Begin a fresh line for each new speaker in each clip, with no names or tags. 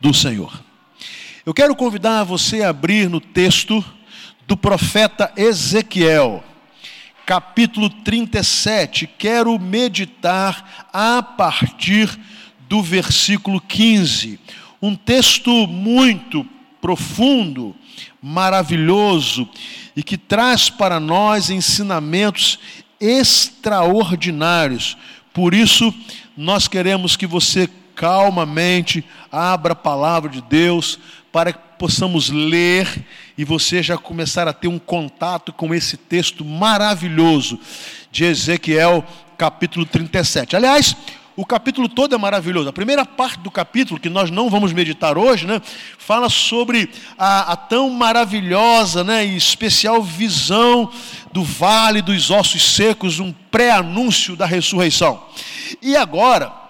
do Senhor. Eu quero convidar você a abrir no texto do profeta Ezequiel, capítulo 37. Quero meditar a partir do versículo 15. Um texto muito profundo, maravilhoso e que traz para nós ensinamentos extraordinários. Por isso, nós queremos que você calmamente abra a palavra de Deus para que possamos ler e você já começar a ter um contato com esse texto maravilhoso de Ezequiel, capítulo 37. Aliás, o capítulo todo é maravilhoso. A primeira parte do capítulo, que nós não vamos meditar hoje, né, fala sobre a, a tão maravilhosa né, e especial visão do vale dos ossos secos, um pré-anúncio da ressurreição. E agora,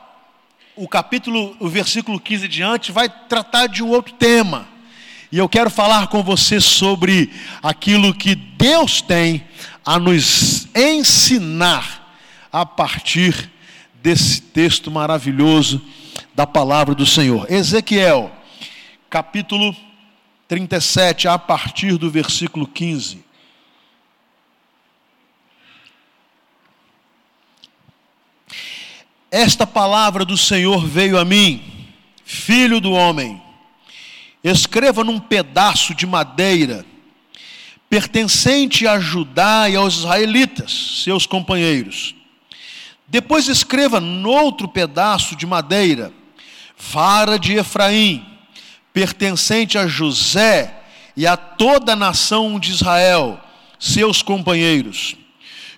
o capítulo, o versículo 15 diante, vai tratar de um outro tema. E eu quero falar com você sobre aquilo que Deus tem a nos ensinar a partir desse texto maravilhoso da palavra do Senhor. Ezequiel, capítulo 37, a partir do versículo 15. Esta palavra do Senhor veio a mim, filho do homem. Escreva num pedaço de madeira, pertencente a Judá e aos israelitas, seus companheiros. Depois escreva noutro pedaço de madeira, vara de Efraim, pertencente a José e a toda a nação de Israel, seus companheiros.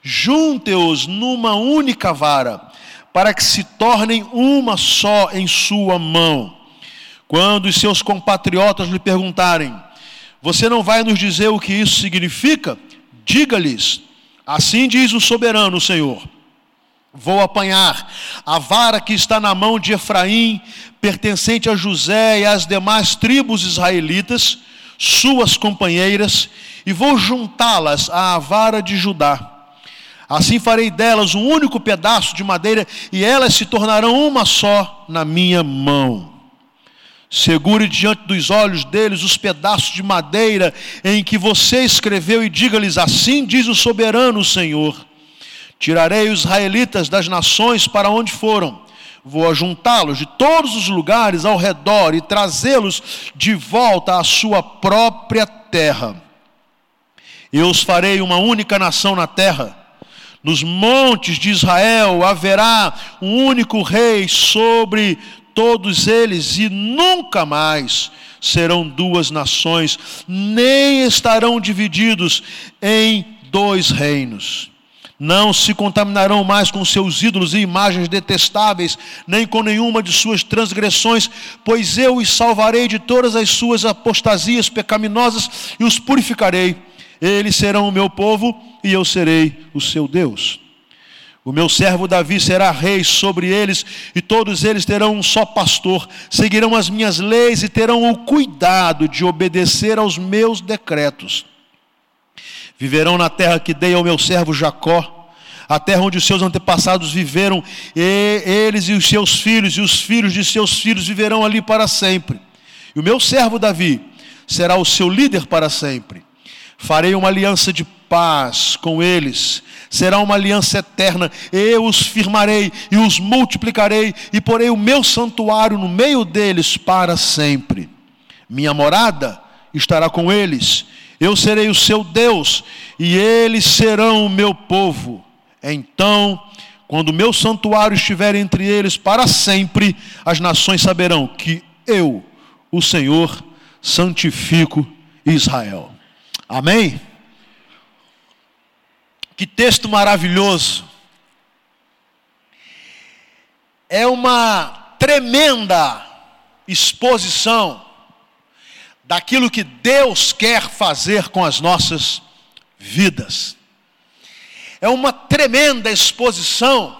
Junte-os numa única vara para que se tornem uma só em sua mão. Quando os seus compatriotas lhe perguntarem: Você não vai nos dizer o que isso significa? Diga-lhes: Assim diz o soberano, Senhor. Vou apanhar a vara que está na mão de Efraim, pertencente a José e às demais tribos israelitas, suas companheiras, e vou juntá-las à vara de Judá Assim farei delas um único pedaço de madeira e elas se tornarão uma só na minha mão. Segure diante dos olhos deles os pedaços de madeira em que você escreveu e diga-lhes: Assim diz o soberano Senhor: Tirarei os israelitas das nações para onde foram, vou ajuntá-los de todos os lugares ao redor e trazê-los de volta à sua própria terra. Eu os farei uma única nação na terra nos montes de Israel haverá um único rei sobre todos eles, e nunca mais serão duas nações, nem estarão divididos em dois reinos. Não se contaminarão mais com seus ídolos e imagens detestáveis, nem com nenhuma de suas transgressões, pois eu os salvarei de todas as suas apostasias pecaminosas e os purificarei eles serão o meu povo e eu serei o seu Deus. O meu servo Davi será rei sobre eles, e todos eles terão um só pastor, seguirão as minhas leis e terão o cuidado de obedecer aos meus decretos. Viverão na terra que dei ao meu servo Jacó, a terra onde os seus antepassados viveram, e eles e os seus filhos, e os filhos de seus filhos viverão ali para sempre. E o meu servo Davi será o seu líder para sempre. Farei uma aliança de paz com eles, será uma aliança eterna. Eu os firmarei e os multiplicarei, e porei o meu santuário no meio deles para sempre. Minha morada estará com eles, eu serei o seu Deus, e eles serão o meu povo. Então, quando o meu santuário estiver entre eles para sempre, as nações saberão que eu, o Senhor, santifico Israel. Amém? Que texto maravilhoso. É uma tremenda exposição daquilo que Deus quer fazer com as nossas vidas. É uma tremenda exposição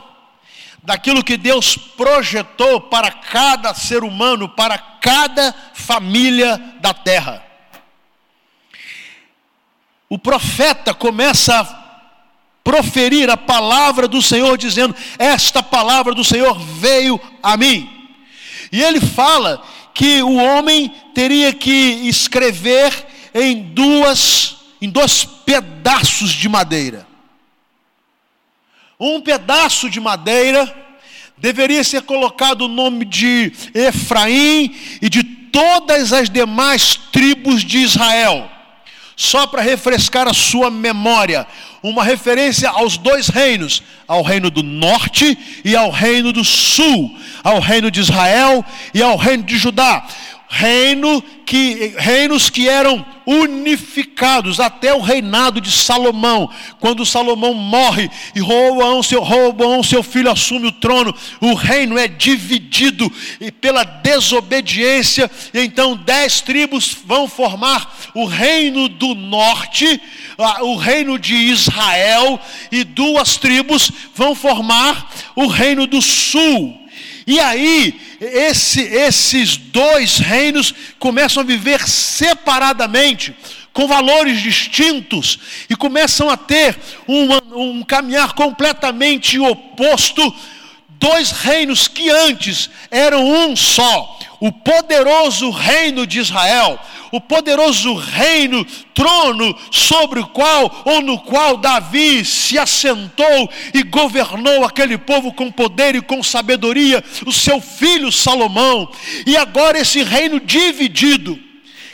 daquilo que Deus projetou para cada ser humano, para cada família da terra o profeta começa a proferir a palavra do Senhor, dizendo: Esta palavra do Senhor veio a mim. E ele fala que o homem teria que escrever em duas em dois pedaços de madeira. Um pedaço de madeira deveria ser colocado o nome de Efraim e de todas as demais tribos de Israel. Só para refrescar a sua memória, uma referência aos dois reinos, ao reino do norte e ao reino do sul, ao reino de Israel e ao reino de Judá reino que, reinos que eram unificados até o reinado de Salomão. Quando Salomão morre e Roboão, seu, Roboão, seu filho, assume o trono, o reino é dividido e pela desobediência. E então dez tribos vão formar o reino do norte, o reino de Israel, e duas tribos vão formar o reino do sul. E aí, esse, esses dois reinos começam a viver separadamente, com valores distintos, e começam a ter um, um caminhar completamente oposto. Dois reinos que antes eram um só, o poderoso reino de Israel, o poderoso reino, trono sobre o qual ou no qual Davi se assentou e governou aquele povo com poder e com sabedoria, o seu filho Salomão, e agora esse reino dividido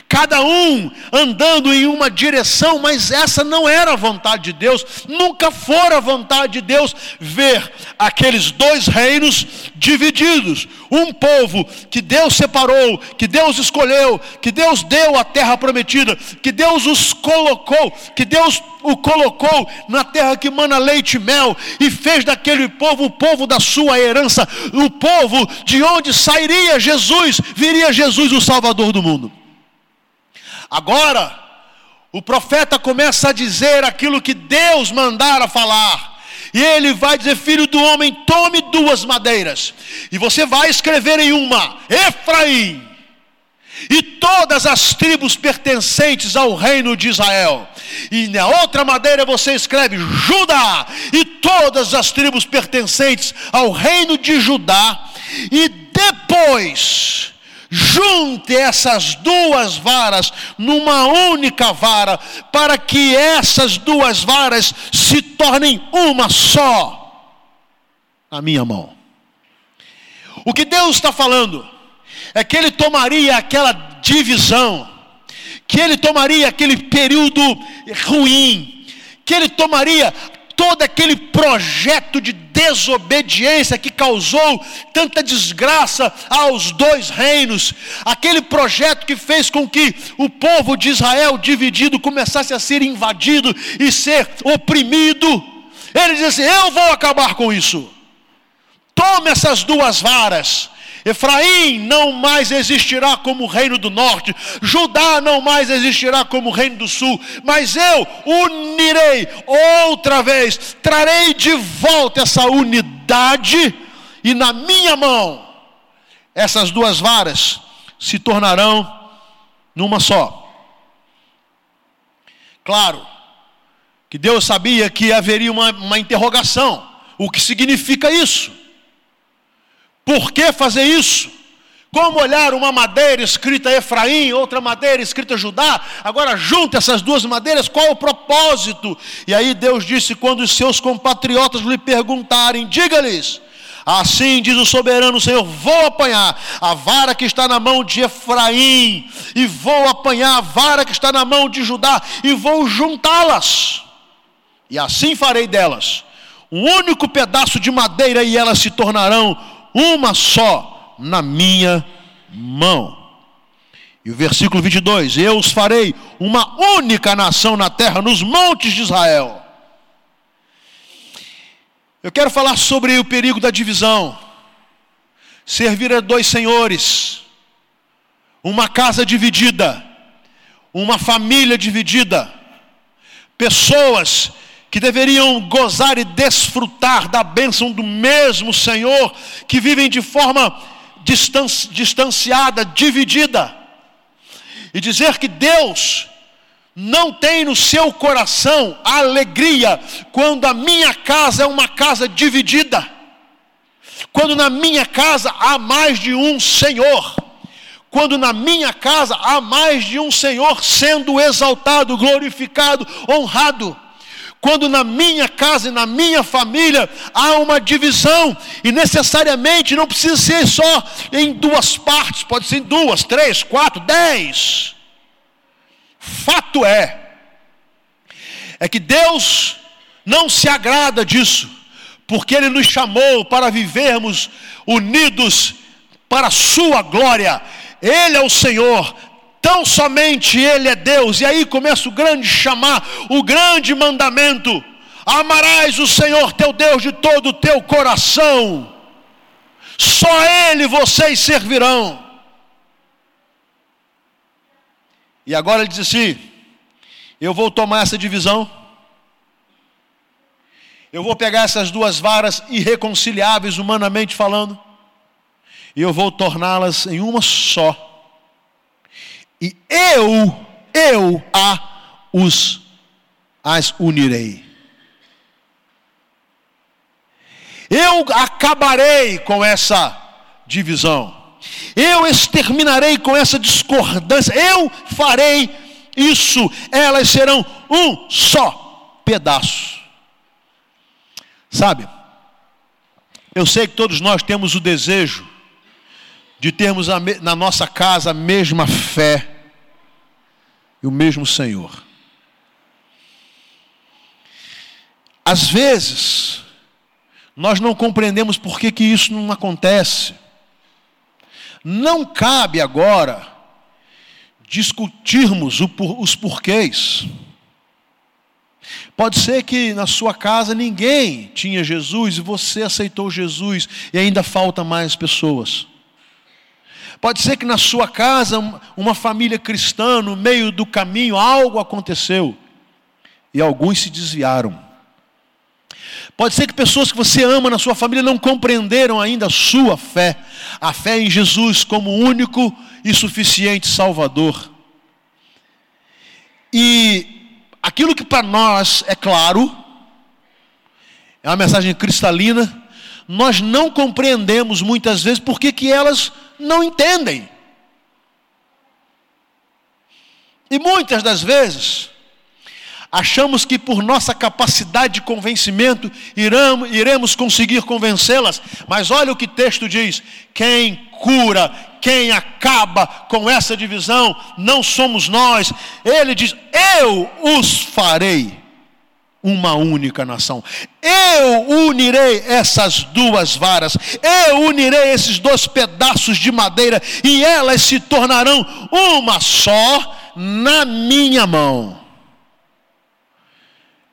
cada um andando em uma direção, mas essa não era a vontade de Deus, nunca fora a vontade de Deus ver aqueles dois reinos divididos. Um povo que Deus separou, que Deus escolheu, que Deus deu a terra prometida, que Deus os colocou, que Deus o colocou na terra que mana leite e mel, e fez daquele povo o povo da sua herança, o povo de onde sairia Jesus, viria Jesus, o Salvador do mundo. Agora, o profeta começa a dizer aquilo que Deus mandara falar. E ele vai dizer: Filho do homem, tome duas madeiras, e você vai escrever em uma Efraim, e todas as tribos pertencentes ao reino de Israel. E na outra madeira você escreve Judá, e todas as tribos pertencentes ao reino de Judá. E depois junte essas duas varas numa única vara, para que essas duas varas se tornem uma só na minha mão. O que Deus está falando é que Ele tomaria aquela divisão, que Ele tomaria aquele período ruim, que Ele tomaria todo aquele projeto de desobediência que causou tanta desgraça aos dois reinos, aquele projeto que fez com que o povo de Israel dividido começasse a ser invadido e ser oprimido. Ele diz assim: Eu vou acabar com isso. Tome essas duas varas Efraim não mais existirá como reino do norte, Judá não mais existirá como reino do sul, mas eu unirei outra vez, trarei de volta essa unidade, e na minha mão, essas duas varas se tornarão numa só. Claro, que Deus sabia que haveria uma, uma interrogação: o que significa isso? Por que fazer isso? Como olhar uma madeira escrita Efraim, outra madeira escrita Judá? Agora junta essas duas madeiras, qual o propósito? E aí Deus disse: quando os seus compatriotas lhe perguntarem, diga-lhes: Assim diz o soberano Senhor: vou apanhar a vara que está na mão de Efraim, e vou apanhar a vara que está na mão de Judá, e vou juntá-las, e assim farei delas um único pedaço de madeira, e elas se tornarão uma só na minha mão. E o versículo 22: Eu os farei uma única nação na terra, nos montes de Israel. Eu quero falar sobre o perigo da divisão. Servir a dois senhores, uma casa dividida, uma família dividida, pessoas que deveriam gozar e desfrutar da bênção do mesmo Senhor, que vivem de forma distanciada, dividida, e dizer que Deus não tem no seu coração alegria quando a minha casa é uma casa dividida, quando na minha casa há mais de um Senhor. Quando na minha casa há mais de um Senhor sendo exaltado, glorificado, honrado quando na minha casa e na minha família há uma divisão, e necessariamente não precisa ser só em duas partes, pode ser em duas, três, quatro, dez. Fato é, é que Deus não se agrada disso, porque Ele nos chamou para vivermos unidos para a Sua glória. Ele é o Senhor, Tão somente Ele é Deus. E aí começa o grande chamar, o grande mandamento: amarás o Senhor teu Deus de todo o teu coração. Só Ele vocês servirão. E agora ele diz assim: eu vou tomar essa divisão. Eu vou pegar essas duas varas irreconciliáveis, humanamente falando, e eu vou torná-las em uma só e eu, eu a os as unirei. Eu acabarei com essa divisão. Eu exterminarei com essa discordância. Eu farei isso. Elas serão um só pedaço. Sabe? Eu sei que todos nós temos o desejo de termos na nossa casa a mesma fé e o mesmo Senhor. Às vezes, nós não compreendemos por que, que isso não acontece. Não cabe agora discutirmos os porquês. Pode ser que na sua casa ninguém tinha Jesus e você aceitou Jesus e ainda falta mais pessoas. Pode ser que na sua casa, uma família cristã, no meio do caminho, algo aconteceu e alguns se desviaram. Pode ser que pessoas que você ama na sua família não compreenderam ainda a sua fé, a fé em Jesus como único e suficiente Salvador. E aquilo que para nós é claro, é uma mensagem cristalina, nós não compreendemos muitas vezes porque que elas não entendem. E muitas das vezes, achamos que por nossa capacidade de convencimento iramos, iremos conseguir convencê-las, mas olha o que texto diz: quem cura, quem acaba com essa divisão, não somos nós. Ele diz: Eu os farei uma única nação. Eu unirei essas duas varas, eu unirei esses dois pedaços de madeira, e elas se tornarão uma só na minha mão.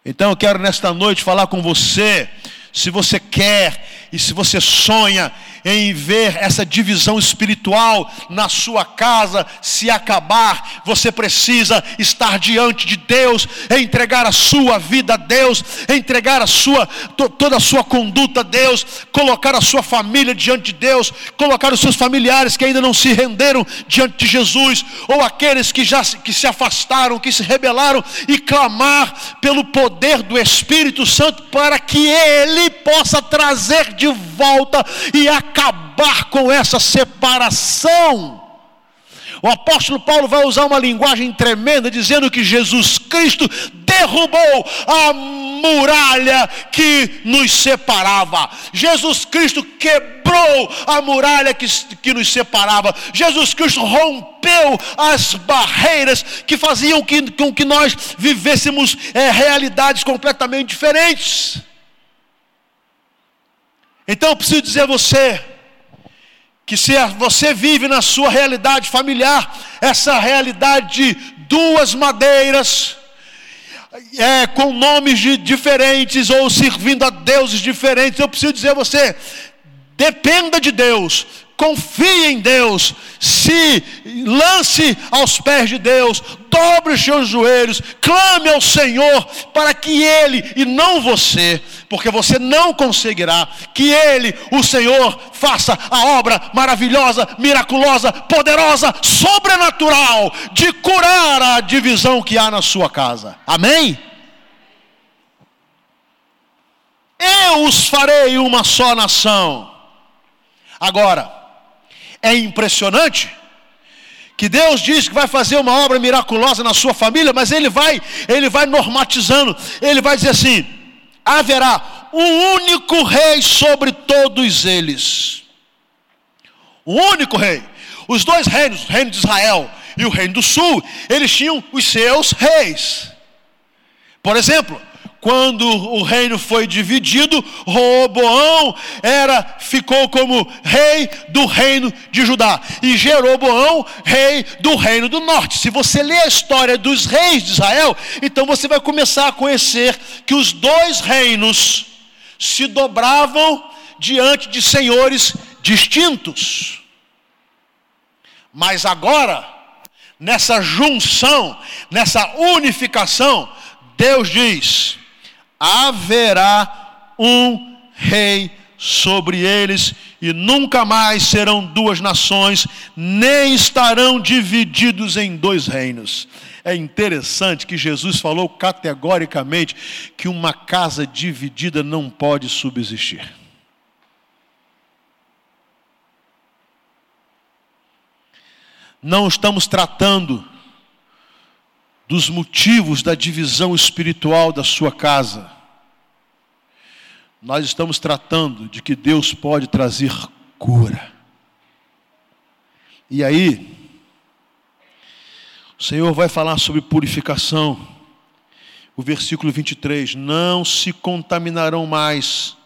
Então eu quero nesta noite falar com você, se você quer e se você sonha em ver essa divisão espiritual na sua casa se acabar, você precisa estar diante de Deus, entregar a sua vida a Deus, entregar a sua toda a sua conduta a Deus, colocar a sua família diante de Deus, colocar os seus familiares que ainda não se renderam diante de Jesus, ou aqueles que já que se afastaram, que se rebelaram e clamar pelo poder do Espírito Santo para que ele possa trazer de volta e a acabar com essa separação. O apóstolo Paulo vai usar uma linguagem tremenda, dizendo que Jesus Cristo derrubou a muralha que nos separava. Jesus Cristo quebrou a muralha que, que nos separava. Jesus Cristo rompeu as barreiras que faziam que, com que nós vivêssemos é, realidades completamente diferentes. Então eu preciso dizer a você que se você vive na sua realidade familiar, essa realidade de duas madeiras, é, com nomes de, diferentes ou servindo a deuses diferentes, eu preciso dizer a você: dependa de Deus, confie em Deus, se lance aos pés de Deus, dobre os seus joelhos, clame ao Senhor para que Ele e não você porque você não conseguirá que Ele, o Senhor, faça a obra maravilhosa, miraculosa, poderosa, sobrenatural de curar a divisão que há na sua casa. Amém? Eu os farei uma só nação. Agora, é impressionante que Deus diz que vai fazer uma obra miraculosa na sua família, mas ele vai, ele vai normatizando, ele vai dizer assim: haverá um único rei sobre todos eles. Um único rei. Os dois reinos, o reino de Israel e o reino do sul, eles tinham os seus reis. Por exemplo, quando o reino foi dividido, Roboão era ficou como rei do reino de Judá e Jeroboão rei do reino do norte. Se você ler a história dos reis de Israel, então você vai começar a conhecer que os dois reinos se dobravam diante de senhores distintos. Mas agora, nessa junção, nessa unificação, Deus diz: haverá um rei sobre eles, e nunca mais serão duas nações, nem estarão divididos em dois reinos. É interessante que Jesus falou categoricamente que uma casa dividida não pode subsistir. Não estamos tratando dos motivos da divisão espiritual da sua casa. Nós estamos tratando de que Deus pode trazer cura. E aí, o Senhor vai falar sobre purificação. O versículo 23: Não se contaminarão mais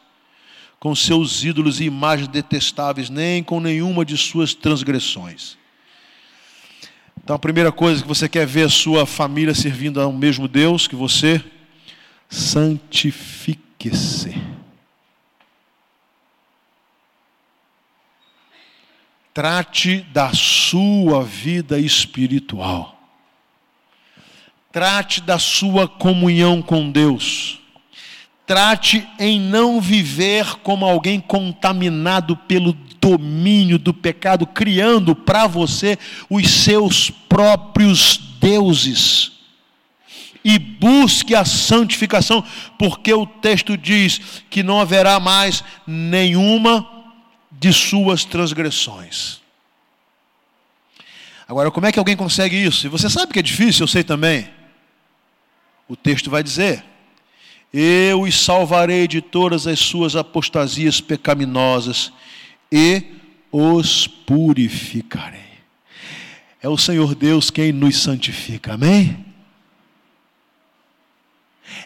com seus ídolos e imagens detestáveis, nem com nenhuma de suas transgressões. Então, a primeira coisa que você quer ver a sua família servindo ao mesmo Deus que você, santifique-se. Trate da sua vida espiritual. Trate da sua comunhão com Deus. Trate em não viver como alguém contaminado pelo domínio do pecado, criando para você os seus próprios deuses. E busque a santificação, porque o texto diz que não haverá mais nenhuma de suas transgressões. Agora, como é que alguém consegue isso? E você sabe que é difícil, eu sei também. O texto vai dizer: Eu os salvarei de todas as suas apostasias pecaminosas e os purificarei. É o Senhor Deus quem nos santifica, amém?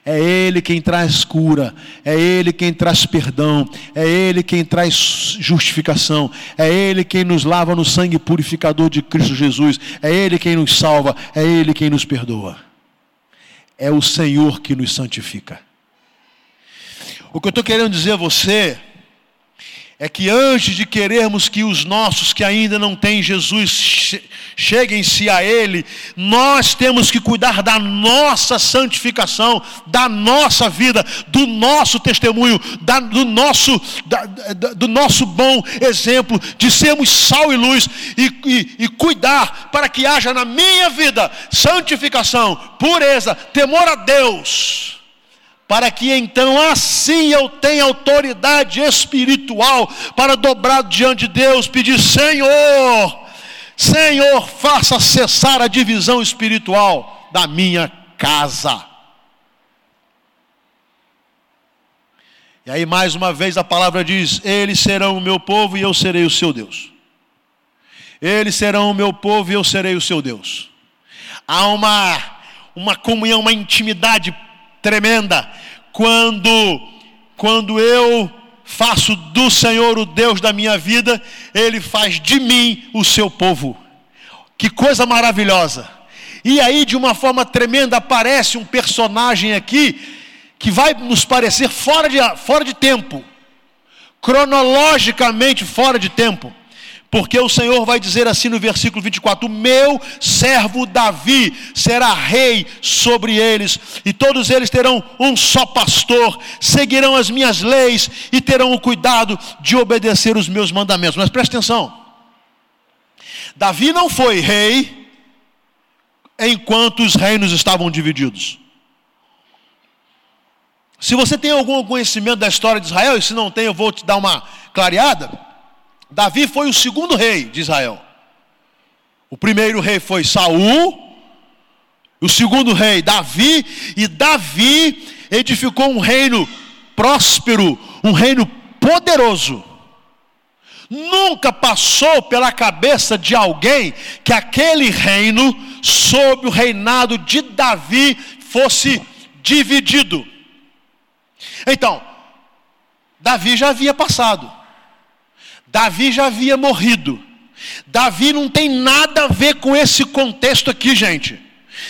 É Ele quem traz cura, é Ele quem traz perdão, é Ele quem traz justificação, é Ele quem nos lava no sangue purificador de Cristo Jesus, é Ele quem nos salva, é Ele quem nos perdoa. É o Senhor que nos santifica. O que eu estou querendo dizer a você é que antes de querermos que os nossos que ainda não têm Jesus cheguem-se a Ele, nós temos que cuidar da nossa santificação, da nossa vida, do nosso testemunho, da, do, nosso, da, do nosso bom exemplo, de sermos sal e luz e, e, e cuidar para que haja na minha vida santificação, pureza, temor a Deus para que então assim eu tenha autoridade espiritual para dobrar diante de Deus, pedir: Senhor, Senhor, faça cessar a divisão espiritual da minha casa. E aí, mais uma vez, a palavra diz: Eles serão o meu povo e eu serei o seu Deus. Eles serão o meu povo e eu serei o seu Deus. Há uma, uma comunhão, uma intimidade tremenda quando quando eu faço do Senhor o Deus da minha vida, ele faz de mim o seu povo. Que coisa maravilhosa. E aí, de uma forma tremenda, aparece um personagem aqui que vai nos parecer fora de, fora de tempo, cronologicamente fora de tempo. Porque o Senhor vai dizer assim no versículo 24: O meu servo Davi será rei sobre eles, e todos eles terão um só pastor, seguirão as minhas leis e terão o cuidado de obedecer os meus mandamentos. Mas preste atenção: Davi não foi rei enquanto os reinos estavam divididos. Se você tem algum conhecimento da história de Israel, e se não tem, eu vou te dar uma clareada. Davi foi o segundo rei de Israel. O primeiro rei foi Saul, o segundo rei Davi, e Davi edificou um reino próspero, um reino poderoso. Nunca passou pela cabeça de alguém que aquele reino, sob o reinado de Davi, fosse dividido. Então, Davi já havia passado, Davi já havia morrido. Davi não tem nada a ver com esse contexto aqui, gente.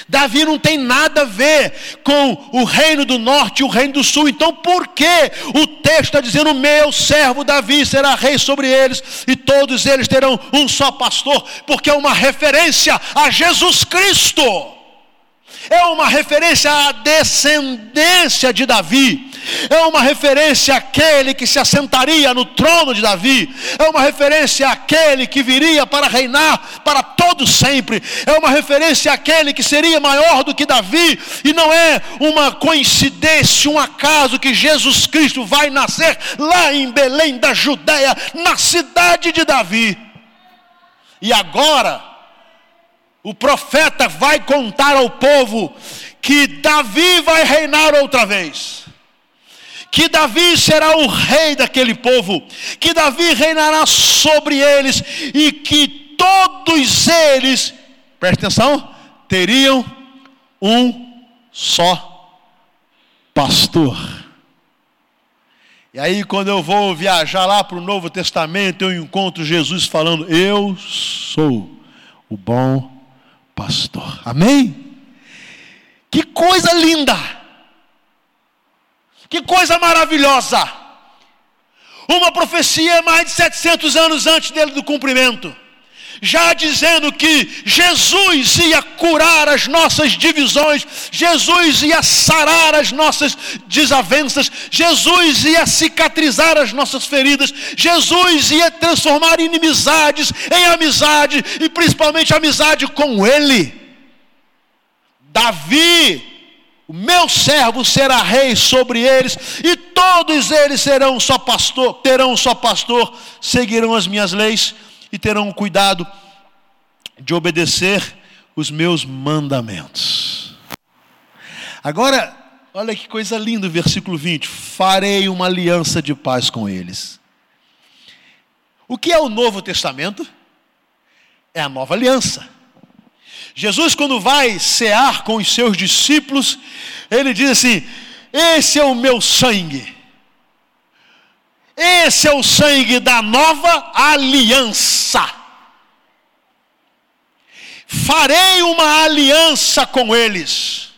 Davi não tem nada a ver com o reino do norte e o reino do sul. Então, por que o texto está dizendo: Meu servo Davi será rei sobre eles, e todos eles terão um só pastor? Porque é uma referência a Jesus Cristo é uma referência à descendência de Davi, é uma referência àquele que se assentaria no trono de Davi, é uma referência àquele que viria para reinar para todo sempre, é uma referência àquele que seria maior do que Davi, e não é uma coincidência, um acaso que Jesus Cristo vai nascer lá em Belém da Judéia, na cidade de Davi. E agora, o profeta vai contar ao povo que Davi vai reinar outra vez. Que Davi será o rei daquele povo, que Davi reinará sobre eles e que todos eles, presta atenção, teriam um só pastor. E aí, quando eu vou viajar lá para o Novo Testamento, eu encontro Jesus falando: Eu sou o bom pastor. Amém? Que coisa linda! Que coisa maravilhosa! Uma profecia mais de 700 anos antes dele do cumprimento já dizendo que Jesus ia curar as nossas divisões, Jesus ia sarar as nossas desavenças, Jesus ia cicatrizar as nossas feridas, Jesus ia transformar inimizades em amizade e principalmente amizade com Ele. Davi, o meu servo será rei sobre eles, e todos eles serão só pastor, terão só pastor, seguirão as minhas leis e terão cuidado de obedecer os meus mandamentos. Agora, olha que coisa linda versículo 20: farei uma aliança de paz com eles. O que é o Novo Testamento? É a nova aliança. Jesus, quando vai cear com os seus discípulos, ele diz assim: Esse é o meu sangue. Esse é o sangue da nova aliança. Farei uma aliança com eles,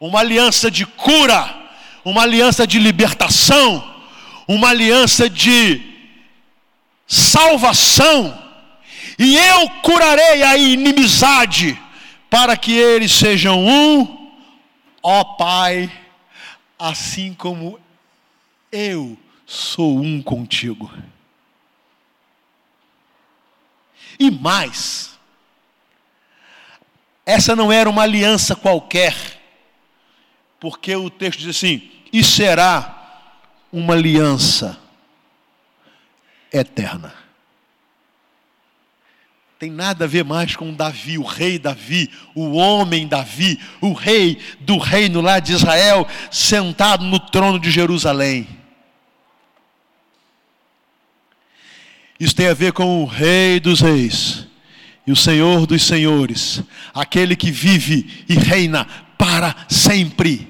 uma aliança de cura, uma aliança de libertação, uma aliança de salvação, e eu curarei a inimizade, para que eles sejam um, ó Pai, assim como eu sou um contigo. E mais, essa não era uma aliança qualquer, porque o texto diz assim: e será uma aliança eterna. Tem nada a ver mais com Davi, o rei Davi, o homem Davi, o rei do reino lá de Israel, sentado no trono de Jerusalém. Isso tem a ver com o Rei dos Reis e o Senhor dos Senhores, aquele que vive e reina para sempre.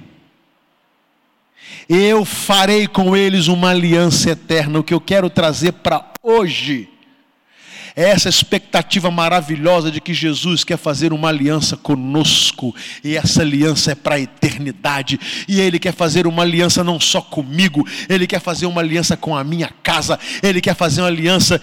Eu farei com eles uma aliança eterna. O que eu quero trazer para hoje é essa expectativa maravilhosa de que Jesus quer fazer uma aliança conosco, e essa aliança é para a eternidade, e Ele quer fazer uma aliança não só comigo, Ele quer fazer uma aliança com a minha casa, Ele quer fazer uma aliança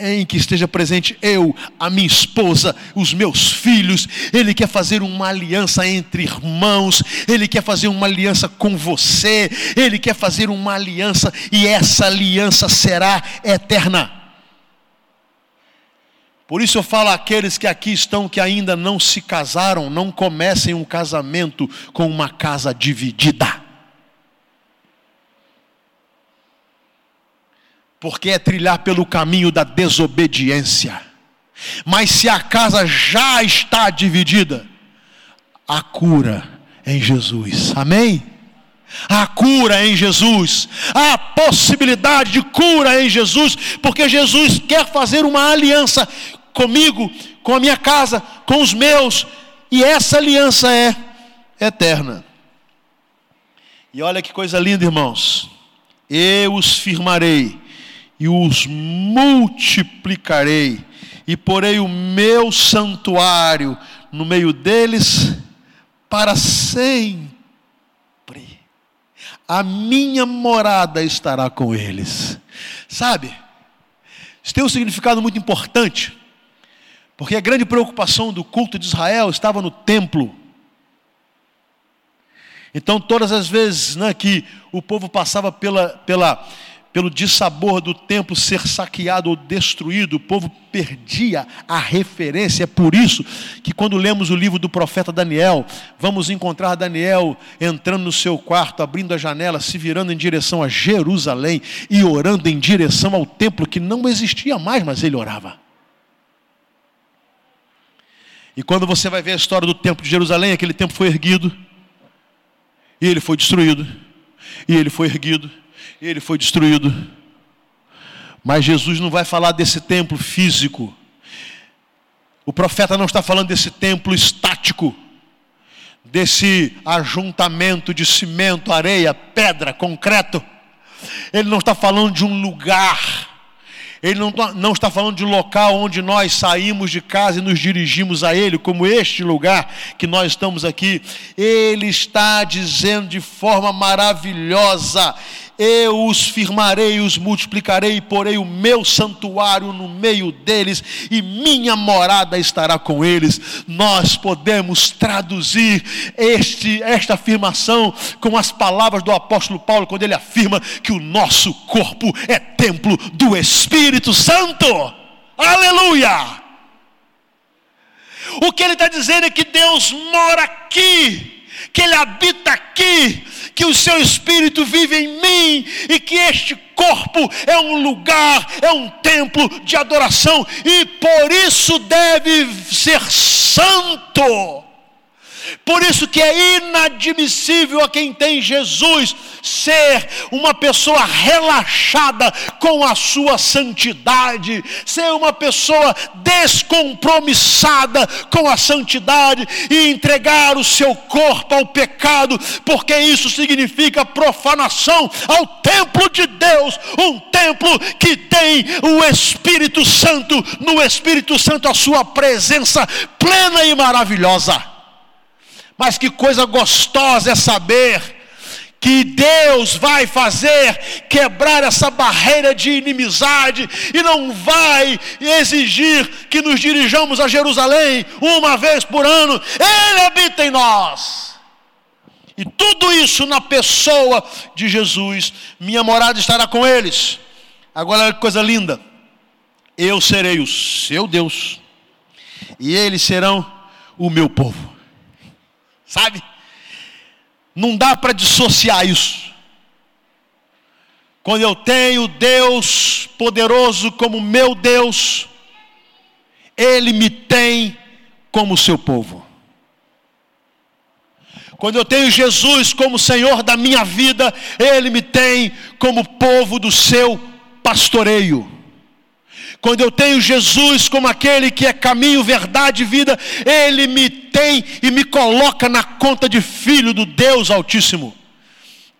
em que esteja presente eu, a minha esposa, os meus filhos, Ele quer fazer uma aliança entre irmãos, Ele quer fazer uma aliança com você, Ele quer fazer uma aliança, e essa aliança será eterna. Por isso eu falo àqueles que aqui estão que ainda não se casaram, não comecem um casamento com uma casa dividida. Porque é trilhar pelo caminho da desobediência Mas se a casa já está dividida, a cura em Jesus. Amém? A cura em Jesus, a possibilidade de cura em Jesus, porque Jesus quer fazer uma aliança comigo, com a minha casa, com os meus, e essa aliança é eterna. E olha que coisa linda, irmãos. Eu os firmarei e os multiplicarei, e porei o meu santuário no meio deles para sempre. A minha morada estará com eles. Sabe? Isso tem um significado muito importante, porque a grande preocupação do culto de Israel estava no templo. Então, todas as vezes né, que o povo passava pela, pela, pelo dissabor do templo ser saqueado ou destruído, o povo perdia a referência. É por isso que, quando lemos o livro do profeta Daniel, vamos encontrar Daniel entrando no seu quarto, abrindo a janela, se virando em direção a Jerusalém e orando em direção ao templo que não existia mais, mas ele orava. E quando você vai ver a história do templo de Jerusalém, aquele templo foi erguido, e ele foi destruído, e ele foi erguido ele foi destruído. Mas Jesus não vai falar desse templo físico. O profeta não está falando desse templo estático, desse ajuntamento de cimento, areia, pedra, concreto. Ele não está falando de um lugar. Ele não, não está falando de um local onde nós saímos de casa e nos dirigimos a Ele, como este lugar que nós estamos aqui. Ele está dizendo de forma maravilhosa: eu os firmarei, os multiplicarei, e porei o meu santuário no meio deles, e minha morada estará com eles. Nós podemos traduzir este, esta afirmação com as palavras do apóstolo Paulo, quando ele afirma que o nosso corpo é templo do Espírito Santo. Aleluia! O que ele está dizendo é que Deus mora aqui, que Ele habita aqui, que o seu espírito vive em mim e que este corpo é um lugar, é um templo de adoração e por isso deve ser santo. Por isso que é inadmissível a quem tem Jesus ser uma pessoa relaxada com a sua santidade, ser uma pessoa descompromissada com a santidade e entregar o seu corpo ao pecado, porque isso significa profanação ao templo de Deus, um templo que tem o Espírito Santo, no Espírito Santo a sua presença plena e maravilhosa. Mas que coisa gostosa é saber que Deus vai fazer quebrar essa barreira de inimizade e não vai exigir que nos dirijamos a Jerusalém uma vez por ano. Ele habita em nós. E tudo isso na pessoa de Jesus. Minha morada estará com eles. Agora que coisa linda. Eu serei o seu Deus, e eles serão o meu povo. Sabe? Não dá para dissociar isso. Quando eu tenho Deus poderoso como meu Deus, Ele me tem como seu povo. Quando eu tenho Jesus como Senhor da minha vida, Ele me tem como povo do seu pastoreio. Quando eu tenho Jesus como aquele que é caminho, verdade e vida, Ele me tem e me coloca na conta de filho do Deus Altíssimo.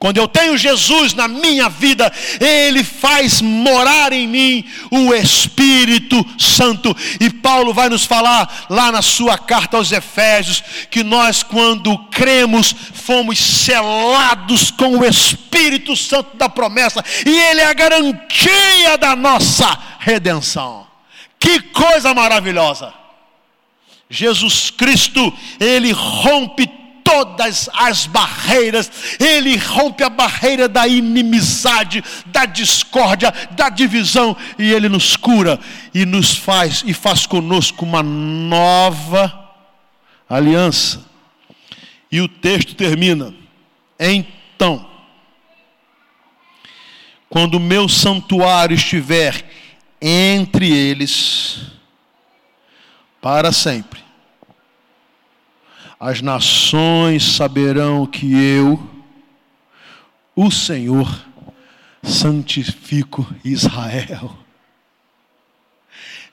Quando eu tenho Jesus na minha vida, Ele faz morar em mim o Espírito Santo. E Paulo vai nos falar lá na sua carta aos Efésios que nós, quando cremos, fomos selados com o Espírito Santo da promessa, e Ele é a garantia da nossa redenção. Que coisa maravilhosa! Jesus Cristo, Ele rompe todas as barreiras, ele rompe a barreira da inimizade, da discórdia, da divisão, e ele nos cura e nos faz e faz conosco uma nova aliança. E o texto termina: então, quando o meu santuário estiver entre eles, para sempre. As nações saberão que eu, o Senhor, santifico Israel.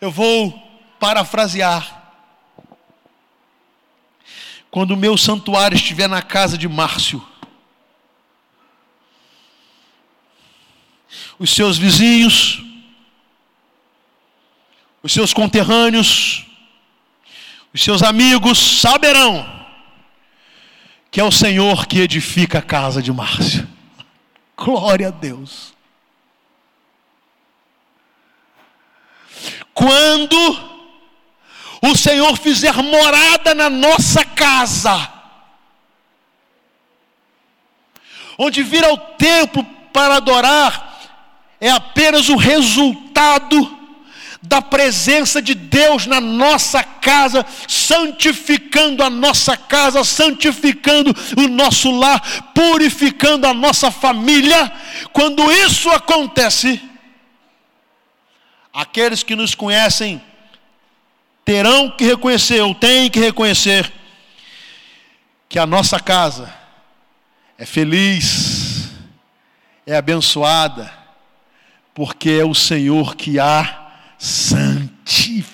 Eu vou parafrasear. Quando o meu santuário estiver na casa de Márcio, os seus vizinhos, os seus conterrâneos, os seus amigos saberão que é o Senhor que edifica a casa de Márcio. Glória a Deus. Quando o Senhor fizer morada na nossa casa, onde vir ao templo para adorar, é apenas o resultado da presença de Deus na nossa casa, santificando a nossa casa, santificando o nosso lar, purificando a nossa família. Quando isso acontece, aqueles que nos conhecem terão que reconhecer, ou têm que reconhecer, que a nossa casa é feliz, é abençoada, porque é o Senhor que a santifica.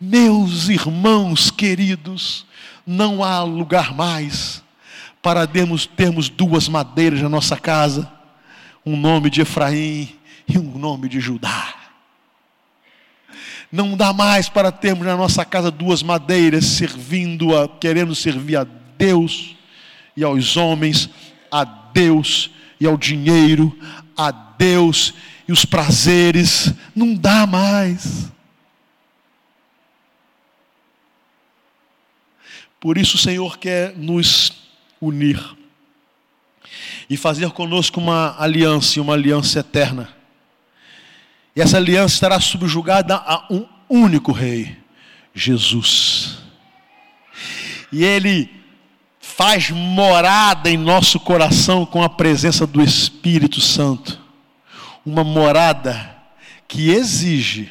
Meus irmãos queridos, não há lugar mais para termos, termos duas madeiras na nossa casa, um nome de Efraim e um nome de Judá. Não dá mais para termos na nossa casa duas madeiras servindo a, querendo servir a Deus e aos homens, a Deus e ao dinheiro, a Deus e os prazeres. Não dá mais. Por isso o Senhor quer nos unir e fazer conosco uma aliança, uma aliança eterna. E essa aliança estará subjugada a um único Rei, Jesus. E Ele faz morada em nosso coração com a presença do Espírito Santo. Uma morada que exige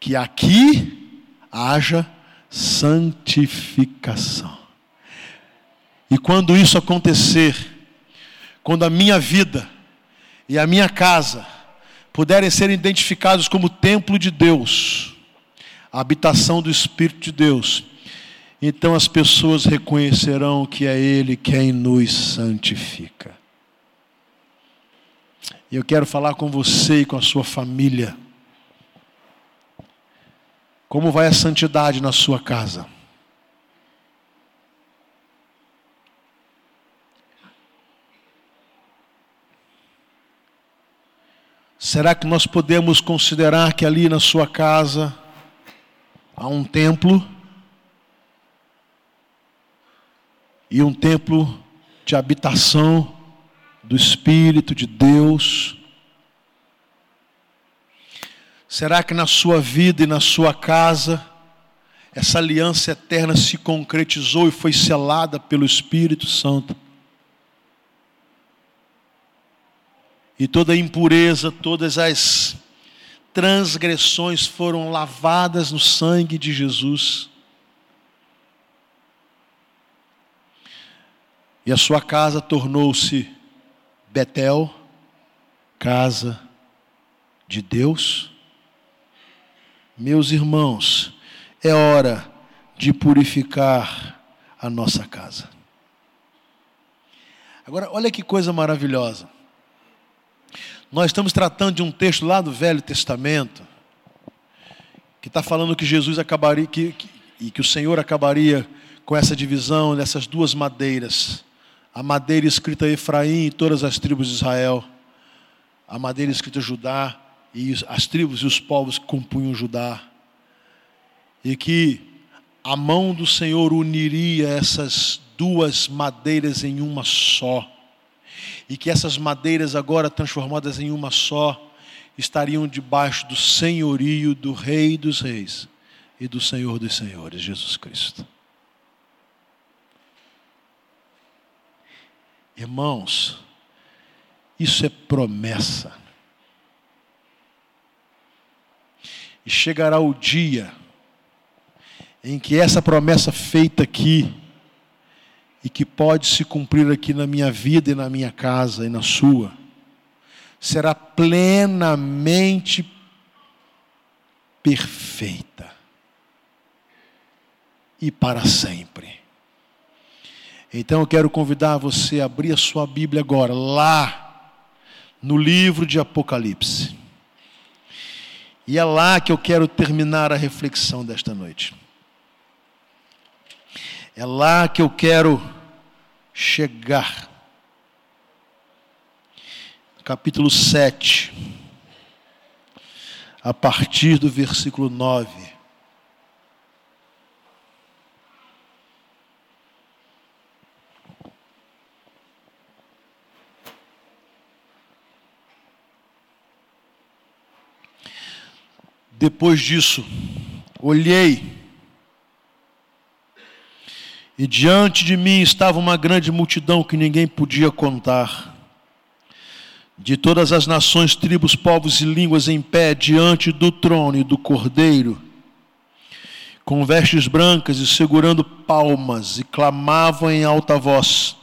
que aqui haja santificação. E quando isso acontecer, quando a minha vida e a minha casa puderem ser identificados como templo de Deus, a habitação do Espírito de Deus, então as pessoas reconhecerão que é Ele quem nos santifica. E eu quero falar com você e com a sua família. Como vai a santidade na sua casa? Será que nós podemos considerar que ali na sua casa há um templo? E um templo de habitação do Espírito de Deus. Será que na sua vida e na sua casa, essa aliança eterna se concretizou e foi selada pelo Espírito Santo? E toda impureza, todas as transgressões foram lavadas no sangue de Jesus. E a sua casa tornou-se Betel, casa de Deus. Meus irmãos, é hora de purificar a nossa casa. Agora, olha que coisa maravilhosa. Nós estamos tratando de um texto lá do Velho Testamento, que está falando que Jesus acabaria, que, que, e que o Senhor acabaria com essa divisão dessas duas madeiras a madeira escrita Efraim e todas as tribos de Israel, a madeira escrita Judá e as tribos e os povos que compunham Judá, e que a mão do Senhor uniria essas duas madeiras em uma só, e que essas madeiras, agora transformadas em uma só, estariam debaixo do senhorio do Rei dos Reis e do Senhor dos Senhores, Jesus Cristo. Irmãos, isso é promessa. E chegará o dia em que essa promessa feita aqui, e que pode se cumprir aqui na minha vida e na minha casa e na sua, será plenamente perfeita e para sempre. Então eu quero convidar você a abrir a sua Bíblia agora, lá no livro de Apocalipse. E é lá que eu quero terminar a reflexão desta noite. É lá que eu quero chegar. Capítulo 7, a partir do versículo 9. Depois disso, olhei e diante de mim estava uma grande multidão que ninguém podia contar. De todas as nações, tribos, povos e línguas em pé diante do trono e do cordeiro, com vestes brancas e segurando palmas, e clamavam em alta voz: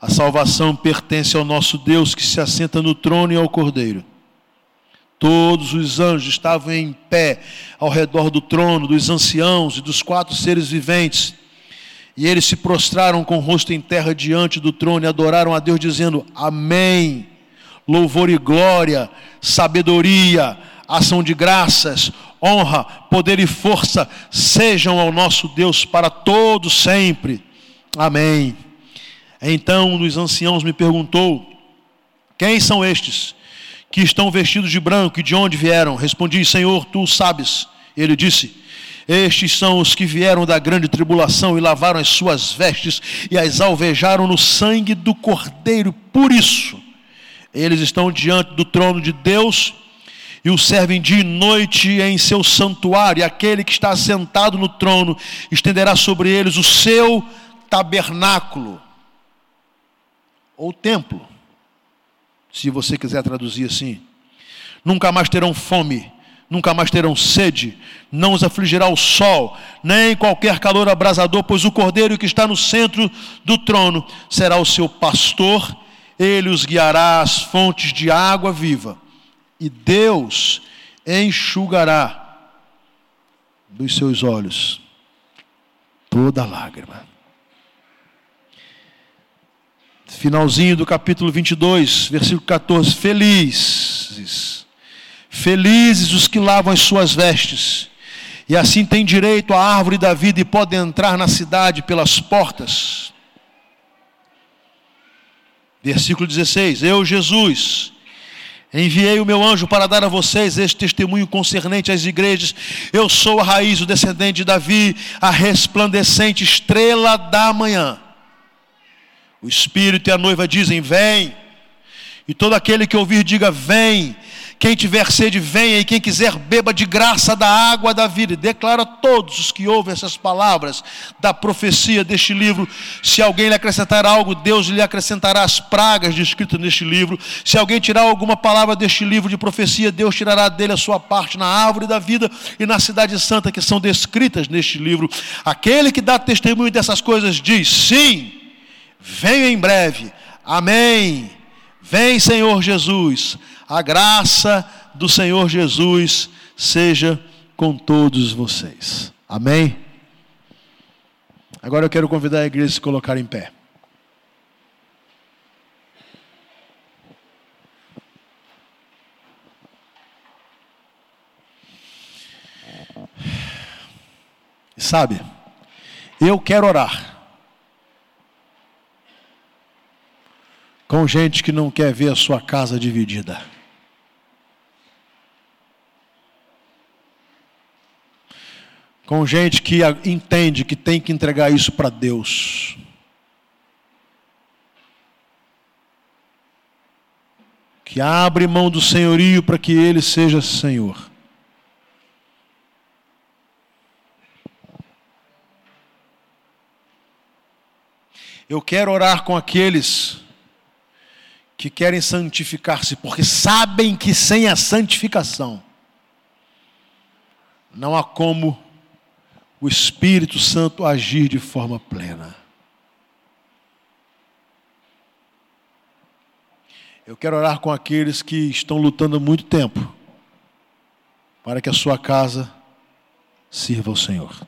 A salvação pertence ao nosso Deus que se assenta no trono e ao cordeiro. Todos os anjos estavam em pé ao redor do trono, dos anciãos e dos quatro seres viventes e eles se prostraram com o rosto em terra diante do trono e adoraram a Deus, dizendo: Amém. Louvor e glória, sabedoria, ação de graças, honra, poder e força sejam ao nosso Deus para todos sempre. Amém. Então um dos anciãos me perguntou: Quem são estes que estão vestidos de branco e de onde vieram? Respondi: Senhor, tu sabes. Ele disse: estes são os que vieram da grande tribulação e lavaram as suas vestes e as alvejaram no sangue do Cordeiro. Por isso, eles estão diante do trono de Deus e o servem dia e noite em seu santuário. E aquele que está sentado no trono estenderá sobre eles o seu tabernáculo ou templo, se você quiser traduzir assim. Nunca mais terão fome nunca mais terão sede, não os afligirá o sol, nem qualquer calor abrasador, pois o cordeiro que está no centro do trono será o seu pastor, ele os guiará às fontes de água viva, e Deus enxugará dos seus olhos toda lágrima. Finalzinho do capítulo 22, versículo 14: Felizes Felizes os que lavam as suas vestes, e assim têm direito à árvore da vida e podem entrar na cidade pelas portas. Versículo 16: Eu, Jesus, enviei o meu anjo para dar a vocês este testemunho concernente às igrejas. Eu sou a raiz, o descendente de Davi, a resplandecente estrela da manhã. O Espírito e a noiva dizem: Vem. E todo aquele que ouvir, diga: Vem. Quem tiver sede, venha, e quem quiser, beba de graça da água da vida. E declara a todos os que ouvem essas palavras da profecia deste livro: se alguém lhe acrescentar algo, Deus lhe acrescentará as pragas descritas neste livro. Se alguém tirar alguma palavra deste livro de profecia, Deus tirará dele a sua parte na árvore da vida e na cidade santa que são descritas neste livro. Aquele que dá testemunho dessas coisas diz: sim, venho em breve. Amém. Vem, Senhor Jesus. A graça do Senhor Jesus seja com todos vocês. Amém? Agora eu quero convidar a igreja a se colocar em pé. Sabe, eu quero orar com gente que não quer ver a sua casa dividida. com gente que entende que tem que entregar isso para Deus. Que abre mão do senhorio para que Ele seja Senhor. Eu quero orar com aqueles que querem santificar-se, porque sabem que sem a santificação não há como o Espírito Santo agir de forma plena. Eu quero orar com aqueles que estão lutando há muito tempo para que a sua casa sirva ao Senhor.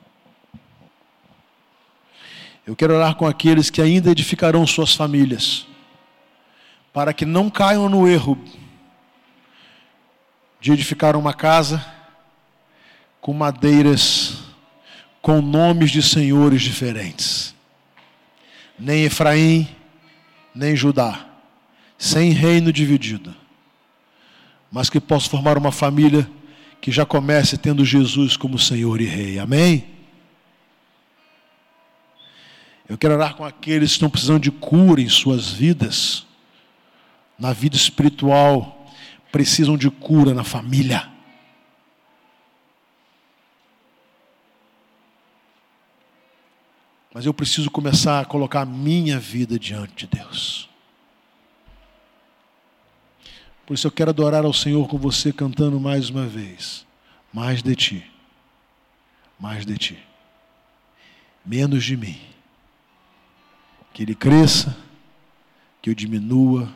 Eu quero orar com aqueles que ainda edificarão suas famílias, para que não caiam no erro de edificar uma casa com madeiras com nomes de senhores diferentes. Nem Efraim, nem Judá, sem reino dividido, mas que possa formar uma família que já comece tendo Jesus como Senhor e Rei. Amém? Eu quero orar com aqueles que estão precisando de cura em suas vidas, na vida espiritual, precisam de cura na família. Mas eu preciso começar a colocar a minha vida diante de Deus. Por isso eu quero adorar ao Senhor com você cantando mais uma vez. Mais de ti. Mais de ti. Menos de mim. Que ele cresça, que eu diminua,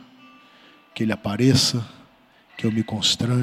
que ele apareça, que eu me constrange.